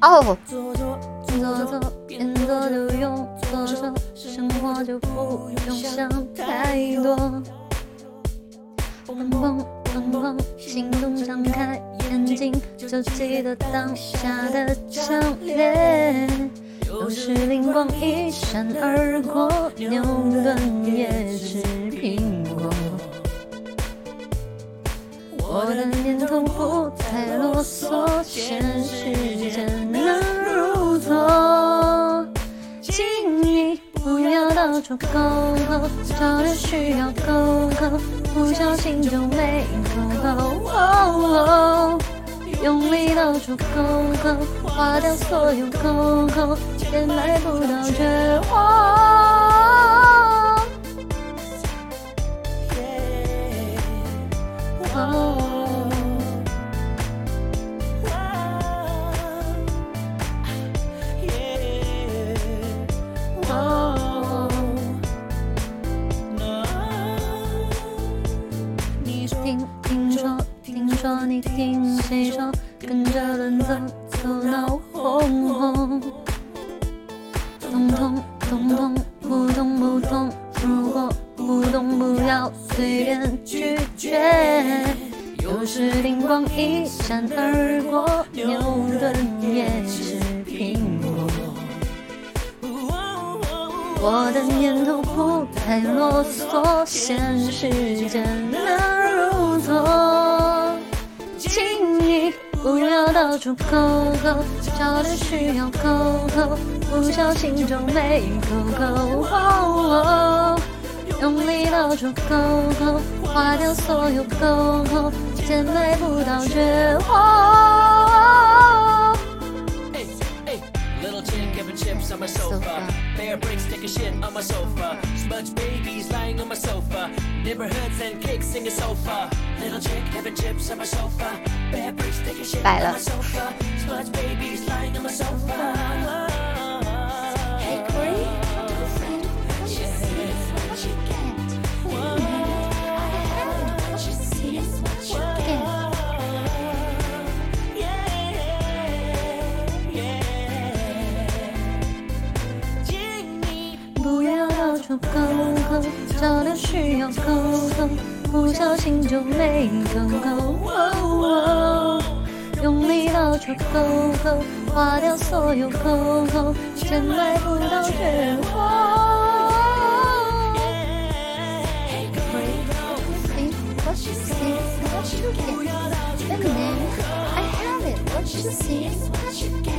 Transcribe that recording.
哦。就用左手生活就不用想太多。心动张开眼睛就记得当下的强烈有时灵光一闪而过牛顿也吃我的念头不太啰嗦，现实真难入座。请你不要到处勾勾，找人需要勾勾，不小心就没勾勾。哦用力到处勾勾，花掉所有勾勾，钱买不到绝望。听听说听说你听谁说，跟着轮走走闹哄哄，通通通通不通不通，如果不动不要随便拒绝。有时灵光一闪而过，牛顿也是苹果。我的念头不太啰嗦，现实真难哦。请你不要到处抠抠，找的需要抠抠，不小心就没抠抠。用力到处抠抠，花掉所有抠抠，见买不到绝活。Chips on my sofa. Bear bricks taking shit on my sofa. Smudge babies lying on my sofa. Neighborhoods and cakes singing sofa. Little chick having chips on my sofa. Bear bricks taking shit on my sofa. Smudge babies lying on my sofa. 要到处勾勾，找的需要勾勾，不小心就没勾勾。哦用力到处勾勾，花掉所有勾勾，却买不到绝望。Hey, girlfriend, what you see is what loud i think i'm in love with you.